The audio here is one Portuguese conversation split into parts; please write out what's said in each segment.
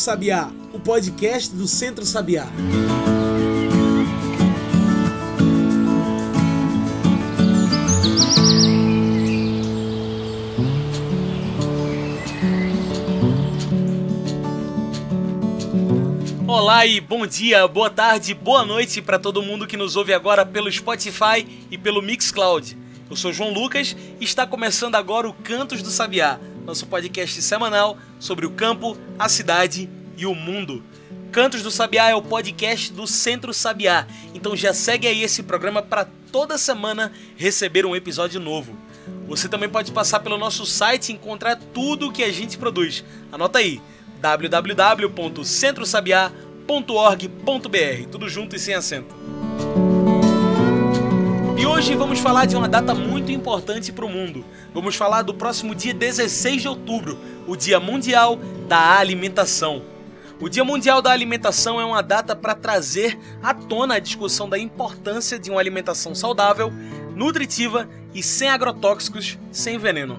Sabiá, o podcast do Centro Sabiá. Olá e bom dia, boa tarde, boa noite para todo mundo que nos ouve agora pelo Spotify e pelo Mixcloud. Eu sou João Lucas e está começando agora o Cantos do Sabiá, nosso podcast semanal sobre o campo, a cidade e o mundo. Cantos do Sabiá é o podcast do Centro Sabiá, então já segue aí esse programa para toda semana receber um episódio novo. Você também pode passar pelo nosso site e encontrar tudo o que a gente produz. Anota aí www.centrosabiá.org.br, tudo junto e sem acento. E hoje vamos falar de uma data muito importante para o mundo. Vamos falar do próximo dia 16 de outubro, o Dia Mundial da Alimentação. O Dia Mundial da Alimentação é uma data para trazer à tona a discussão da importância de uma alimentação saudável, nutritiva e sem agrotóxicos, sem veneno.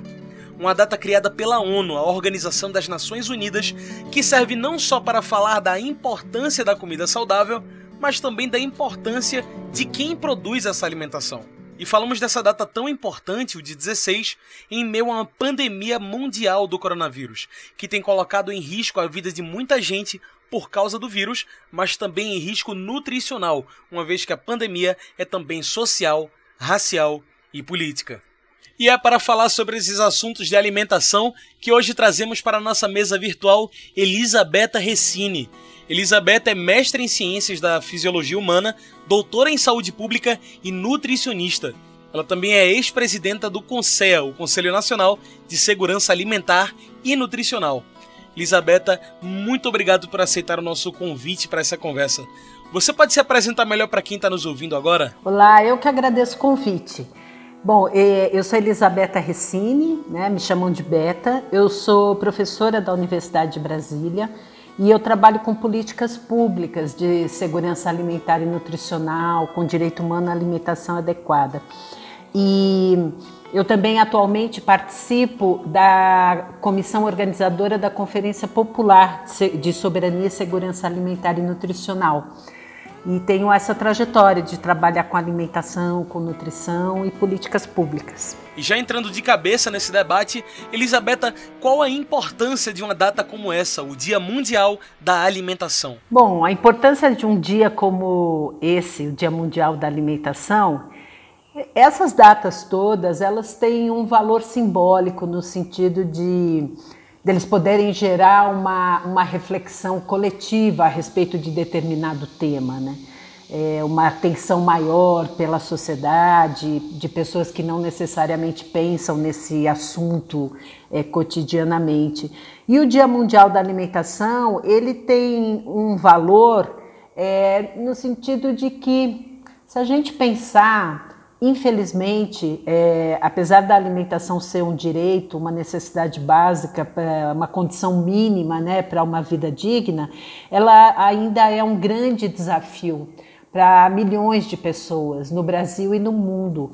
Uma data criada pela ONU, a Organização das Nações Unidas, que serve não só para falar da importância da comida saudável, mas também da importância de quem produz essa alimentação. E falamos dessa data tão importante, o de 16, em meio a uma pandemia mundial do coronavírus, que tem colocado em risco a vida de muita gente por causa do vírus, mas também em risco nutricional, uma vez que a pandemia é também social, racial e política. E é para falar sobre esses assuntos de alimentação que hoje trazemos para a nossa mesa virtual Elisabetta Recine. Elisabetta é mestre em ciências da fisiologia humana, doutora em saúde pública e nutricionista. Ela também é ex-presidenta do CONSEA, o Conselho Nacional de Segurança Alimentar e Nutricional. Elisabetta, muito obrigado por aceitar o nosso convite para essa conversa. Você pode se apresentar melhor para quem está nos ouvindo agora? Olá, eu que agradeço o convite. Bom, é, eu sou Elisabetta Recine, né, me chamam de Beta. Eu sou professora da Universidade de Brasília e eu trabalho com políticas públicas de segurança alimentar e nutricional, com direito humano à alimentação adequada. E eu também atualmente participo da comissão organizadora da Conferência Popular de Soberania Segurança Alimentar e Nutricional. E tenho essa trajetória de trabalhar com alimentação, com nutrição e políticas públicas. E já entrando de cabeça nesse debate, Elisabetta, qual a importância de uma data como essa, o Dia Mundial da Alimentação? Bom, a importância de um dia como esse, o Dia Mundial da Alimentação, essas datas todas, elas têm um valor simbólico no sentido de deles poderem gerar uma, uma reflexão coletiva a respeito de determinado tema, né? é, uma atenção maior pela sociedade, de pessoas que não necessariamente pensam nesse assunto é, cotidianamente. E o Dia Mundial da Alimentação, ele tem um valor é, no sentido de que, se a gente pensar, infelizmente, é, apesar da alimentação ser um direito, uma necessidade básica, uma condição mínima né, para uma vida digna, ela ainda é um grande desafio para milhões de pessoas no Brasil e no mundo.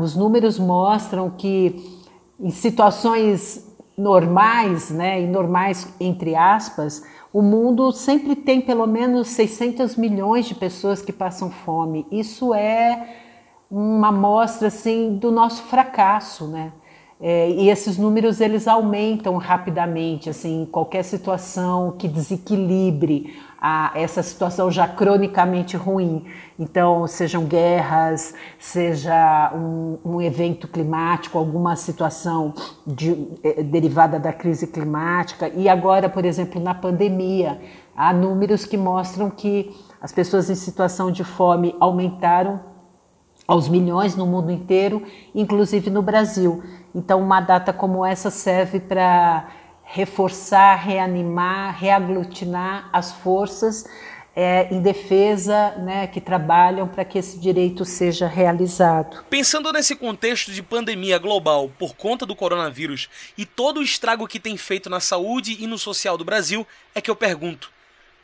Os números mostram que em situações normais, né, e normais entre aspas, o mundo sempre tem pelo menos 600 milhões de pessoas que passam fome. Isso é uma amostra assim do nosso fracasso, né? É, e esses números eles aumentam rapidamente, assim, qualquer situação que desequilibre a, essa situação já cronicamente ruim. Então, sejam guerras, seja um, um evento climático, alguma situação de, é, derivada da crise climática. E agora, por exemplo, na pandemia, há números que mostram que as pessoas em situação de fome aumentaram aos milhões no mundo inteiro, inclusive no Brasil. Então, uma data como essa serve para reforçar, reanimar, reaglutinar as forças é, em defesa né, que trabalham para que esse direito seja realizado. Pensando nesse contexto de pandemia global por conta do coronavírus e todo o estrago que tem feito na saúde e no social do Brasil, é que eu pergunto: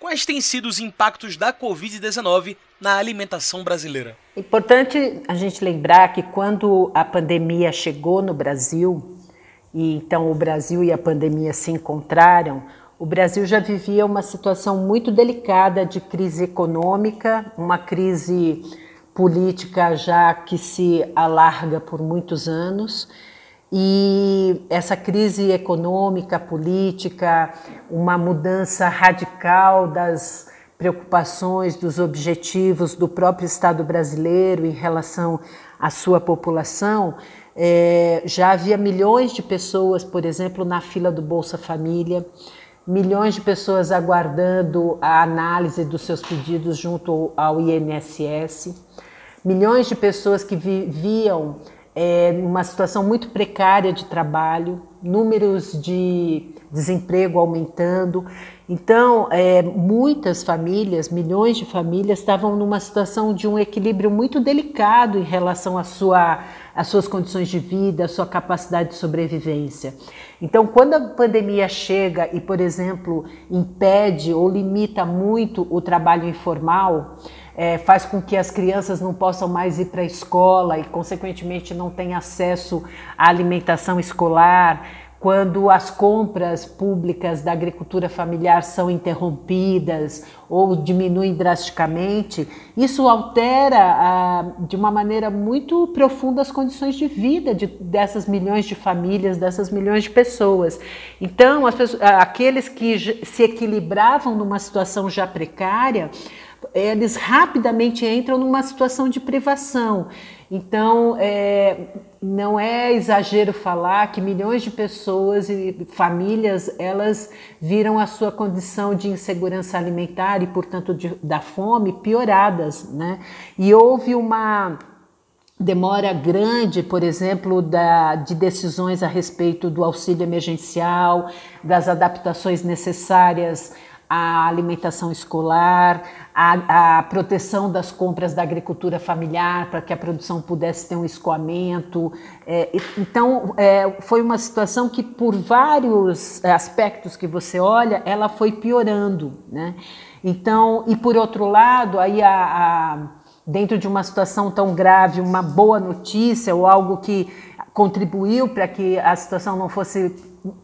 quais têm sido os impactos da Covid-19 na alimentação brasileira? Importante a gente lembrar que quando a pandemia chegou no Brasil, e então o Brasil e a pandemia se encontraram, o Brasil já vivia uma situação muito delicada de crise econômica, uma crise política já que se alarga por muitos anos. E essa crise econômica, política, uma mudança radical das preocupações, dos objetivos do próprio Estado brasileiro em relação à sua população, é, já havia milhões de pessoas, por exemplo, na fila do Bolsa Família milhões de pessoas aguardando a análise dos seus pedidos junto ao INSS, milhões de pessoas que viviam é, uma situação muito precária de trabalho, números de desemprego aumentando. Então, é, muitas famílias, milhões de famílias, estavam numa situação de um equilíbrio muito delicado em relação à sua, às suas condições de vida, à sua capacidade de sobrevivência. Então, quando a pandemia chega e, por exemplo, impede ou limita muito o trabalho informal, é, faz com que as crianças não possam mais ir para a escola e, consequentemente, não tenham acesso à alimentação escolar, quando as compras públicas da agricultura familiar são interrompidas ou diminuem drasticamente, isso altera ah, de uma maneira muito profunda as condições de vida de, dessas milhões de famílias, dessas milhões de pessoas. Então, pessoas, aqueles que se equilibravam numa situação já precária, eles rapidamente entram numa situação de privação. Então, é, não é exagero falar que milhões de pessoas e famílias elas viram a sua condição de insegurança alimentar e, portanto, de, da fome pioradas, né? E houve uma demora grande, por exemplo, da, de decisões a respeito do auxílio emergencial, das adaptações necessárias a alimentação escolar, a, a, proteção das compras da agricultura familiar para que a produção pudesse ter um escoamento. É, então, é, foi uma situação que, por vários aspectos que você olha, ela foi piorando. Né? Então, e por outro lado, aí a, a, dentro de uma situação tão grave, uma boa notícia ou algo que contribuiu para que a situação não fosse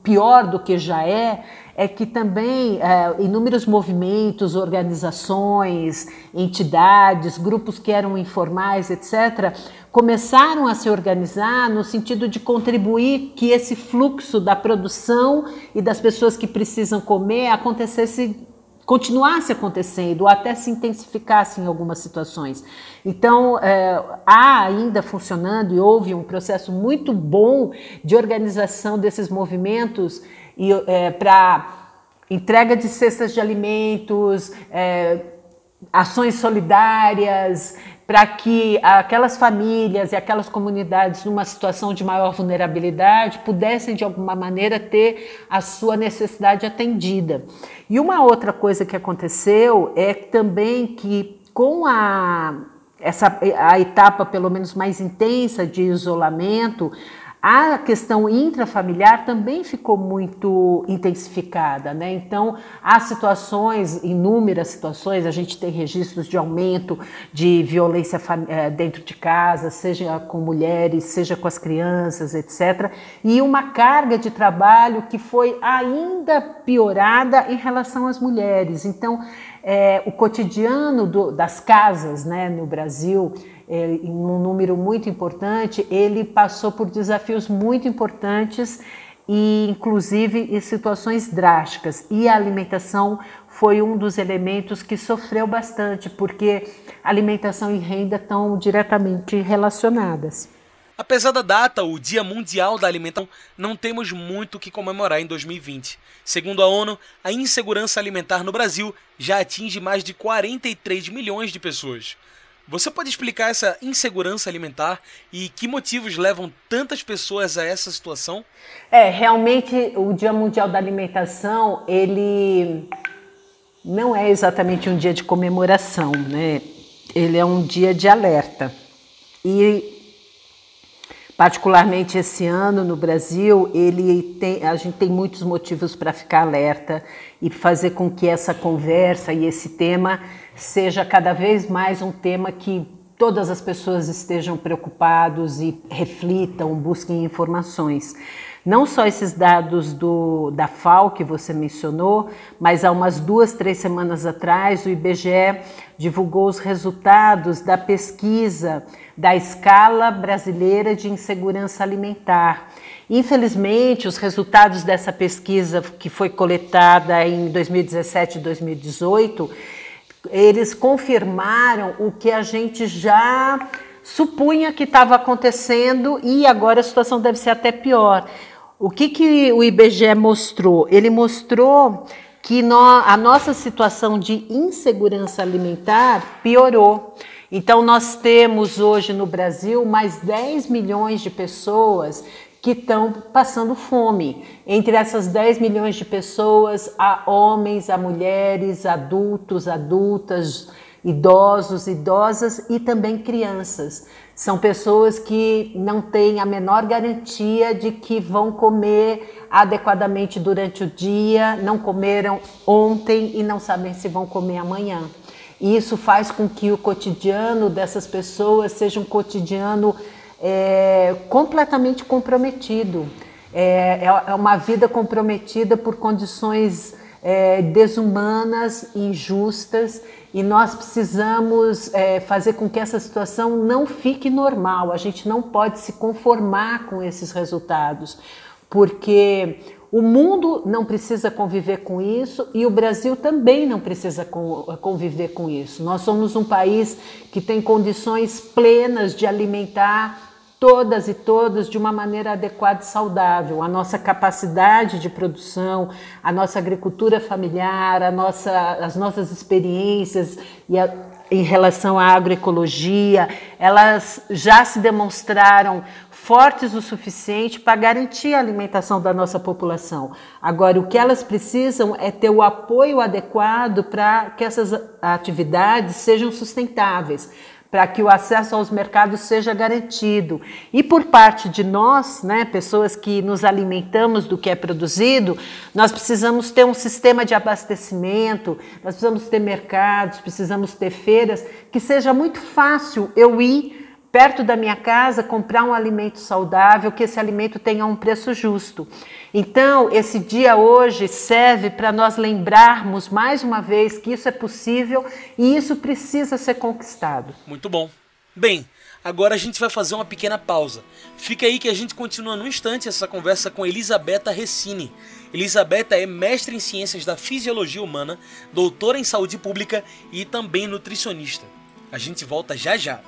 pior do que já é, é que também é, inúmeros movimentos, organizações, entidades, grupos que eram informais, etc., começaram a se organizar no sentido de contribuir que esse fluxo da produção e das pessoas que precisam comer acontecesse continuasse acontecendo ou até se intensificasse em algumas situações. Então, é, há ainda funcionando e houve um processo muito bom de organização desses movimentos é, para entrega de cestas de alimentos, é, ações solidárias, para que aquelas famílias e aquelas comunidades numa situação de maior vulnerabilidade pudessem de alguma maneira ter a sua necessidade atendida. E uma outra coisa que aconteceu é também que com a essa a etapa pelo menos mais intensa de isolamento, a questão intrafamiliar também ficou muito intensificada, né? Então, há situações, inúmeras situações, a gente tem registros de aumento de violência eh, dentro de casa, seja com mulheres, seja com as crianças, etc. E uma carga de trabalho que foi ainda piorada em relação às mulheres. Então, é, o cotidiano do, das casas né, no Brasil é, em um número muito importante, ele passou por desafios muito importantes e inclusive em situações drásticas. E a alimentação foi um dos elementos que sofreu bastante, porque alimentação e renda estão diretamente relacionadas. Apesar da data, o Dia Mundial da Alimentação, não temos muito o que comemorar em 2020. Segundo a ONU, a insegurança alimentar no Brasil já atinge mais de 43 milhões de pessoas. Você pode explicar essa insegurança alimentar e que motivos levam tantas pessoas a essa situação? É, realmente o Dia Mundial da Alimentação, ele não é exatamente um dia de comemoração, né? Ele é um dia de alerta. E particularmente esse ano no Brasil, ele tem, a gente tem muitos motivos para ficar alerta e fazer com que essa conversa e esse tema seja cada vez mais um tema que todas as pessoas estejam preocupados e reflitam, busquem informações. Não só esses dados do, da FAO que você mencionou, mas há umas duas, três semanas atrás, o IBGE divulgou os resultados da pesquisa da escala brasileira de insegurança alimentar. Infelizmente, os resultados dessa pesquisa, que foi coletada em 2017 e 2018, eles confirmaram o que a gente já supunha que estava acontecendo e agora a situação deve ser até pior. O que, que o IBGE mostrou? Ele mostrou que no, a nossa situação de insegurança alimentar piorou. Então, nós temos hoje no Brasil mais 10 milhões de pessoas que estão passando fome. Entre essas 10 milhões de pessoas, há homens, há mulheres, adultos, adultas, idosos, idosas e também crianças. São pessoas que não têm a menor garantia de que vão comer adequadamente durante o dia, não comeram ontem e não sabem se vão comer amanhã. E isso faz com que o cotidiano dessas pessoas seja um cotidiano é, completamente comprometido. É, é, é uma vida comprometida por condições é, desumanas, injustas, e nós precisamos é, fazer com que essa situação não fique normal. A gente não pode se conformar com esses resultados, porque o mundo não precisa conviver com isso e o Brasil também não precisa conviver com isso. Nós somos um país que tem condições plenas de alimentar todas e todos de uma maneira adequada e saudável. A nossa capacidade de produção, a nossa agricultura familiar, a nossa, as nossas experiências e a, em relação à agroecologia, elas já se demonstraram fortes o suficiente para garantir a alimentação da nossa população. Agora, o que elas precisam é ter o apoio adequado para que essas atividades sejam sustentáveis para que o acesso aos mercados seja garantido. E por parte de nós, né, pessoas que nos alimentamos do que é produzido, nós precisamos ter um sistema de abastecimento, nós precisamos ter mercados, precisamos ter feiras, que seja muito fácil eu ir perto da minha casa comprar um alimento saudável, que esse alimento tenha um preço justo. Então, esse dia hoje serve para nós lembrarmos mais uma vez que isso é possível e isso precisa ser conquistado. Muito bom. Bem, agora a gente vai fazer uma pequena pausa. Fica aí que a gente continua no instante essa conversa com Elisabetta Recine. Elisabetta é mestre em ciências da fisiologia humana, doutora em saúde pública e também nutricionista. A gente volta já já.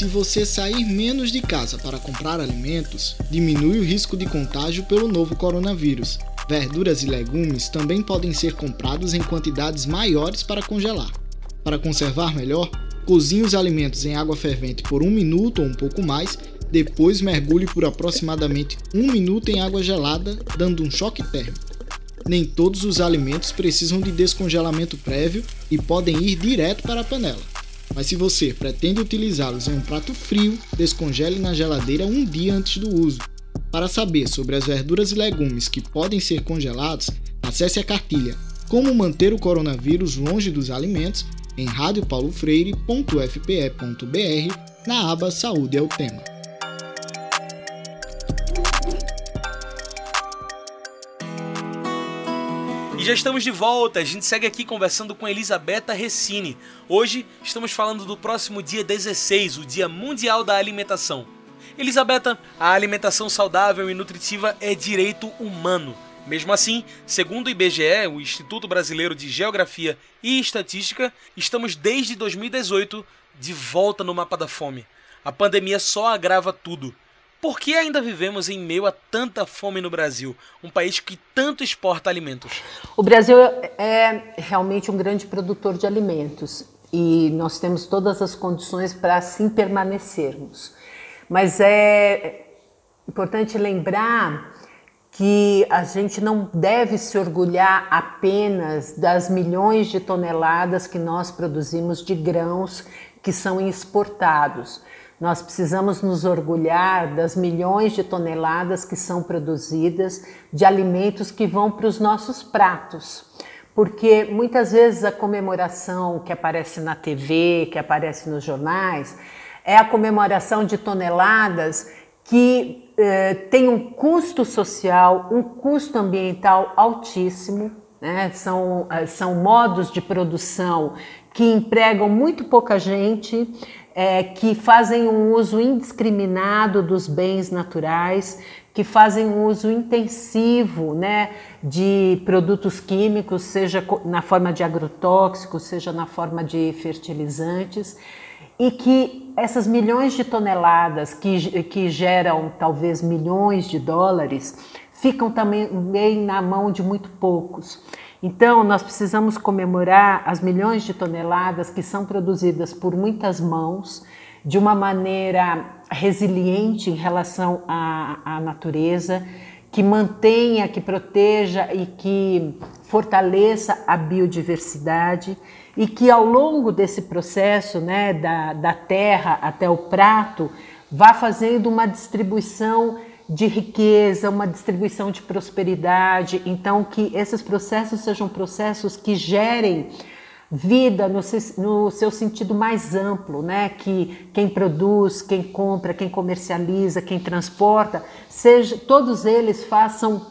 Se você sair menos de casa para comprar alimentos, diminui o risco de contágio pelo novo coronavírus. Verduras e legumes também podem ser comprados em quantidades maiores para congelar. Para conservar melhor, cozinhe os alimentos em água fervente por um minuto ou um pouco mais, depois mergulhe por aproximadamente um minuto em água gelada, dando um choque térmico. Nem todos os alimentos precisam de descongelamento prévio e podem ir direto para a panela. Mas se você pretende utilizá-los em um prato frio, descongele na geladeira um dia antes do uso. Para saber sobre as verduras e legumes que podem ser congelados, acesse a cartilha Como manter o coronavírus longe dos alimentos em radiopaulofreire.fpe.br na aba Saúde é o tema. E já estamos de volta, a gente segue aqui conversando com Elisabetta Recine. Hoje estamos falando do próximo dia 16, o Dia Mundial da Alimentação. Elisabetta, a alimentação saudável e nutritiva é direito humano. Mesmo assim, segundo o IBGE, o Instituto Brasileiro de Geografia e Estatística, estamos desde 2018 de volta no mapa da fome. A pandemia só agrava tudo. Por que ainda vivemos em meio a tanta fome no Brasil, um país que tanto exporta alimentos? O Brasil é realmente um grande produtor de alimentos e nós temos todas as condições para assim permanecermos. Mas é importante lembrar que a gente não deve se orgulhar apenas das milhões de toneladas que nós produzimos de grãos que são exportados. Nós precisamos nos orgulhar das milhões de toneladas que são produzidas de alimentos que vão para os nossos pratos. Porque muitas vezes a comemoração que aparece na TV, que aparece nos jornais, é a comemoração de toneladas que eh, tem um custo social, um custo ambiental altíssimo, né? são, eh, são modos de produção que empregam muito pouca gente, é, que fazem um uso indiscriminado dos bens naturais, que fazem um uso intensivo né, de produtos químicos, seja na forma de agrotóxicos, seja na forma de fertilizantes, e que essas milhões de toneladas que, que geram talvez milhões de dólares ficam também na mão de muito poucos. Então, nós precisamos comemorar as milhões de toneladas que são produzidas por muitas mãos, de uma maneira resiliente em relação à, à natureza, que mantenha, que proteja e que fortaleça a biodiversidade e que ao longo desse processo, né, da, da terra até o prato, vá fazendo uma distribuição de riqueza, uma distribuição de prosperidade. Então, que esses processos sejam processos que gerem vida no, no, seu sentido mais amplo, né? Que quem produz, quem compra, quem comercializa, quem transporta, seja, todos eles façam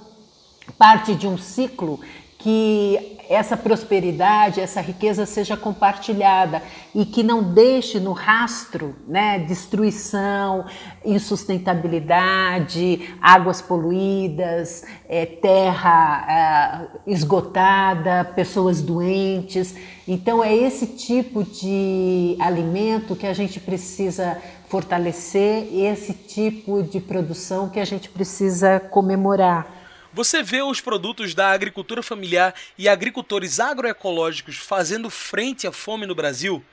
parte de um ciclo que essa prosperidade, essa riqueza seja compartilhada e que não deixe no rastro né, destruição, insustentabilidade, águas poluídas, é, terra é, esgotada, pessoas doentes. Então, é esse tipo de alimento que a gente precisa fortalecer, esse tipo de produção que a gente precisa comemorar. Você vê os produtos da agricultura familiar e agricultores agroecológicos fazendo frente à fome no Brasil?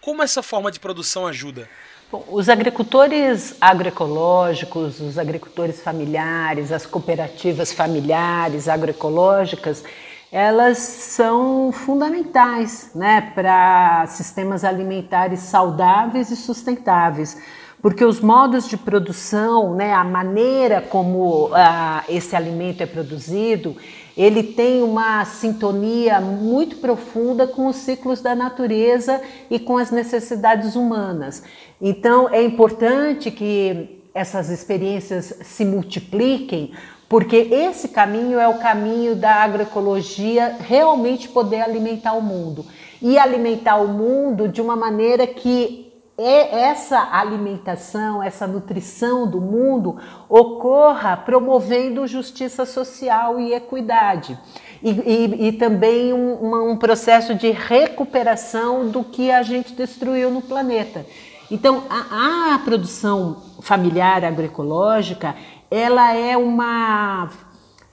Como essa forma de produção ajuda? Bom, os agricultores agroecológicos, os agricultores familiares, as cooperativas familiares agroecológicas, elas são fundamentais né, para sistemas alimentares saudáveis e sustentáveis porque os modos de produção, né, a maneira como ah, esse alimento é produzido, ele tem uma sintonia muito profunda com os ciclos da natureza e com as necessidades humanas. Então, é importante que essas experiências se multipliquem, porque esse caminho é o caminho da agroecologia realmente poder alimentar o mundo e alimentar o mundo de uma maneira que essa alimentação, essa nutrição do mundo ocorra promovendo justiça social e equidade. E, e, e também um, um processo de recuperação do que a gente destruiu no planeta. Então, a, a produção familiar agroecológica, ela é uma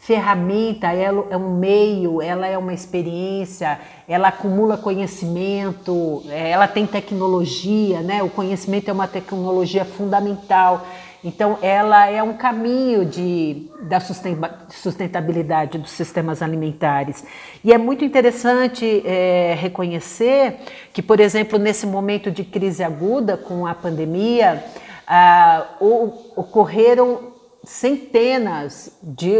ferramenta, ela é um meio, ela é uma experiência, ela acumula conhecimento, é, ela tem tecnologia, né? O conhecimento é uma tecnologia fundamental. Então, ela é um caminho de, da sustentabilidade dos sistemas alimentares. E é muito interessante é, reconhecer que, por exemplo, nesse momento de crise aguda com a pandemia, ah, ocorreram centenas de,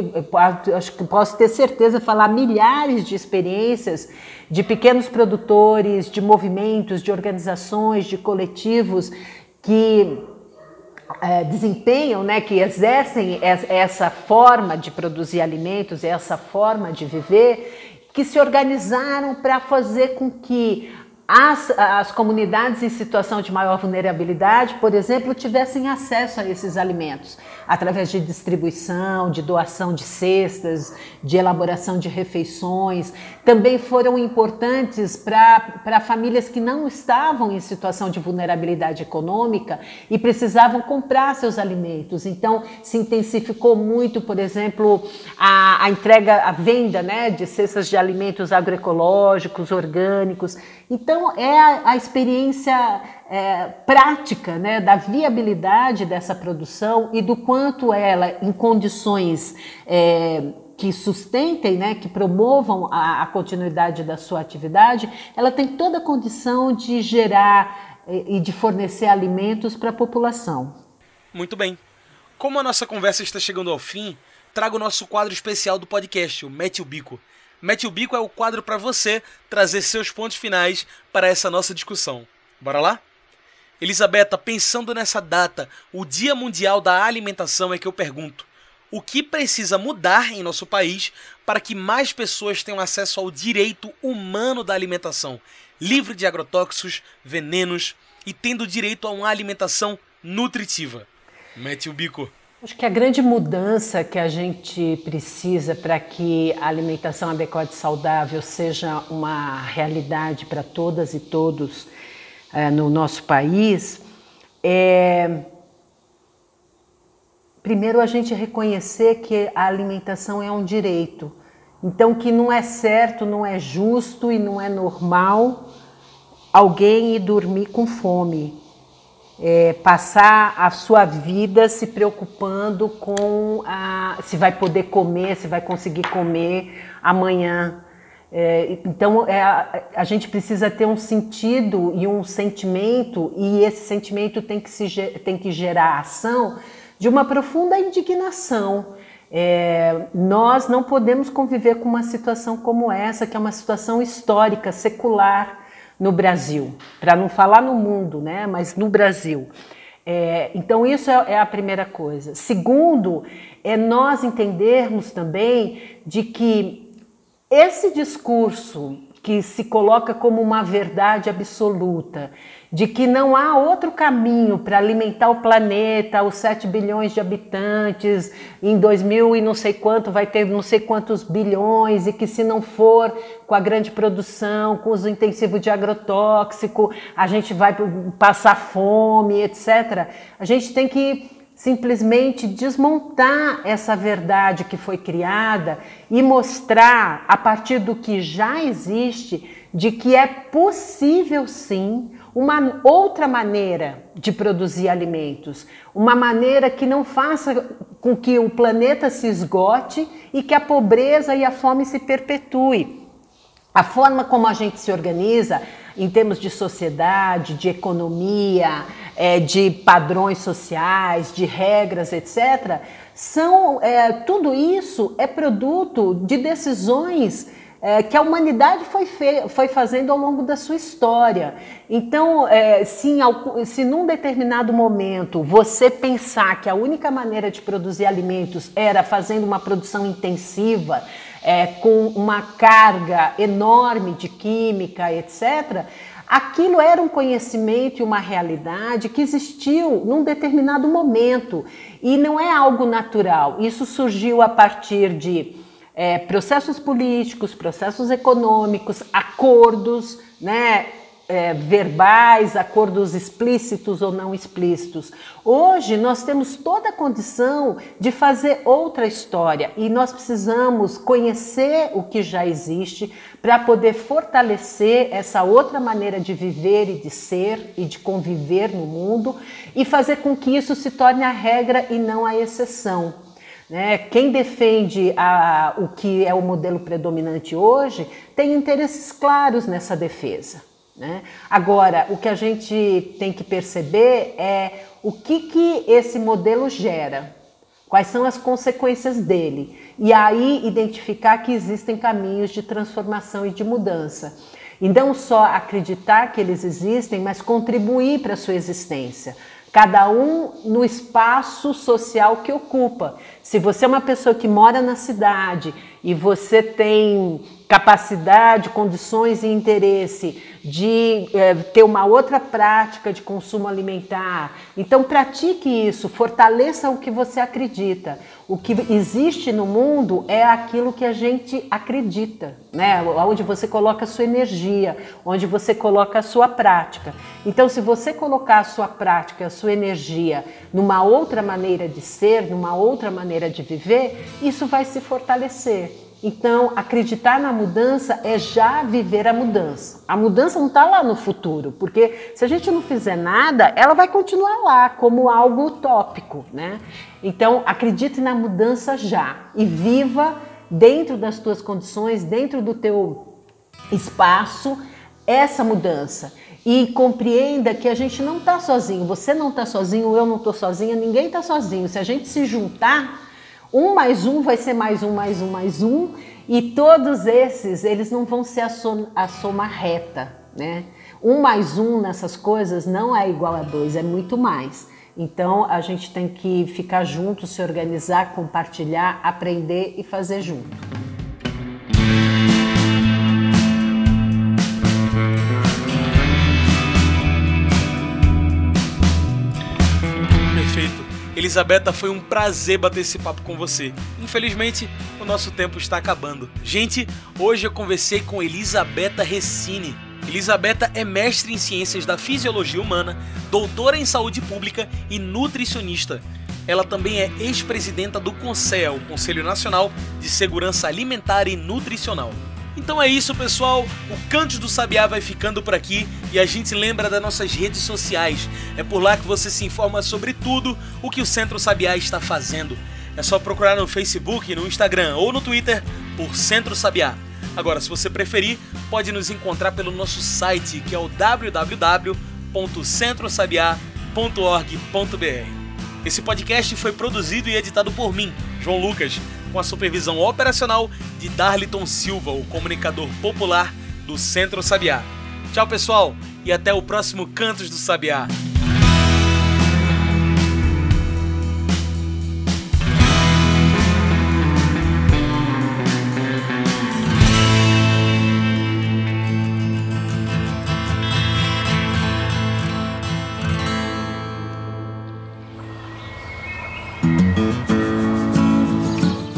acho que posso ter certeza, falar milhares de experiências de pequenos produtores, de movimentos, de organizações, de coletivos que é, desempenham, né, que exercem essa forma de produzir alimentos, essa forma de viver, que se organizaram para fazer com que as, as comunidades em situação de maior vulnerabilidade, por exemplo, tivessem acesso a esses alimentos através de distribuição, de doação de cestas, de elaboração de refeições. Também foram importantes para famílias que não estavam em situação de vulnerabilidade econômica e precisavam comprar seus alimentos. Então, se intensificou muito, por exemplo, a, a entrega, a venda né, de cestas de alimentos agroecológicos, orgânicos. Então, é a, a experiência é, prática né, da viabilidade dessa produção e do quanto ela, em condições é, que sustentem, né, que promovam a, a, continuidade da sua atividade, ela tem toda a condição de gerar e, e de fornecer alimentos para a população. Muito bem. Como a nossa conversa está chegando ao fim, trago o nosso quadro especial do podcast, o Mete o Bico. Mete o Bico é o quadro para você trazer seus pontos finais para essa nossa discussão. Bora lá? Elisabetta, pensando nessa data, o Dia Mundial da Alimentação, é que eu pergunto: o que precisa mudar em nosso país para que mais pessoas tenham acesso ao direito humano da alimentação, livre de agrotóxicos, venenos e tendo direito a uma alimentação nutritiva? Mete o bico. Acho que a grande mudança que a gente precisa para que a alimentação adequada e saudável seja uma realidade para todas e todos é, no nosso país é primeiro a gente reconhecer que a alimentação é um direito. Então que não é certo, não é justo e não é normal alguém ir dormir com fome é, passar a sua vida se preocupando com a, se vai poder comer, se vai conseguir comer amanhã. É, então é, a, a, gente precisa ter um sentido e um sentimento, e esse sentimento tem que, se, tem que gerar ação de uma profunda indignação. É, nós não podemos conviver com uma situação como essa, que é uma situação histórica, secular no Brasil, para não falar no mundo, né, mas no Brasil. É, então, isso é, é a primeira coisa. Segundo, é nós entendermos também de que esse discurso que se coloca como uma verdade absoluta, de que não há outro caminho para alimentar o planeta, os 7 bilhões de habitantes, em 2000 e não sei quanto vai ter não sei quantos bilhões, e que se não for com a grande produção, com uso intensivo de agrotóxico, a gente vai passar fome, etc. A gente tem que simplesmente desmontar essa verdade que foi criada e mostrar, a partir do que já existe, de que é possível sim uma outra maneira de produzir alimentos, uma maneira que não faça com que o planeta se esgote e que a pobreza e a fome se perpetue. A forma como a gente se organiza em termos de sociedade, de economia, é, de padrões sociais, de regras, etc., são é, tudo isso é produto de decisões é, que a humanidade foi, foi fazendo ao longo da sua história. Então, é, se, em, se num determinado momento você pensar que a única maneira de produzir alimentos era fazendo uma produção intensiva, é, com uma carga enorme de química, etc., aquilo era um conhecimento e uma realidade que existiu num determinado momento e não é algo natural. Isso surgiu a partir de é, processos políticos, processos econômicos, acordos, né? É, verbais, acordos explícitos ou não explícitos. Hoje nós temos toda a condição de fazer outra história e nós precisamos conhecer o que já existe para poder fortalecer essa outra maneira de viver e de ser e de conviver no mundo e fazer com que isso se torne a regra e não a exceção. Né? Quem defende a, o que é o modelo predominante hoje tem interesses claros nessa defesa. Né? Agora, o que a gente tem que perceber é o que, que esse modelo gera, quais são as consequências dele, e aí identificar que existem caminhos de transformação e de mudança. E não só acreditar que eles existem, mas contribuir para a sua existência cada um no espaço social que ocupa. Se você é uma pessoa que mora na cidade e você tem capacidade, condições e interesse de é, ter uma outra prática de consumo alimentar. Então, pratique isso, fortaleça o que você acredita. O que existe no mundo é aquilo que a gente acredita, né? Onde você coloca a sua energia, onde você coloca a sua prática. Então, se você colocar a sua prática, a sua energia numa outra maneira de ser, numa outra maneira de viver, isso vai se fortalecer. Então, acreditar na mudança é já viver a mudança. A mudança não está lá no futuro, porque se a gente não fizer nada, ela vai continuar lá como algo utópico, né? Então, acredite na mudança já e viva dentro das tuas condições, dentro do teu espaço, essa mudança. E compreenda que a gente não está sozinho, você não está sozinho, eu não estou sozinha, ninguém está sozinho. Se a gente se juntar, um mais um vai ser mais um, mais um, mais um, e todos esses, eles não vão ser a a soma reta, né? Um mais um nessas coisas não é igual a dois, é muito mais. Então a gente tem que ficar junto, se organizar, compartilhar, aprender e fazer junto. Elisabetta, foi um prazer bater esse papo com você. Infelizmente, o nosso tempo está acabando. Gente, hoje eu conversei com Elisabetta Recine. Elisabetta é mestre em ciências da fisiologia humana, doutora em saúde pública e nutricionista. Ela também é ex-presidenta do CONSEA, o Conselho Nacional de Segurança Alimentar e Nutricional. Então é isso, pessoal. O Cantos do Sabiá vai ficando por aqui e a gente lembra das nossas redes sociais. É por lá que você se informa sobre tudo o que o Centro Sabiá está fazendo. É só procurar no Facebook, no Instagram ou no Twitter por Centro Sabiá. Agora, se você preferir, pode nos encontrar pelo nosso site, que é o www.centrosabiá.org.br. Esse podcast foi produzido e editado por mim, João Lucas com a supervisão operacional de Darliton Silva, o comunicador popular do Centro Sabiá. Tchau, pessoal, e até o próximo Cantos do Sabiá.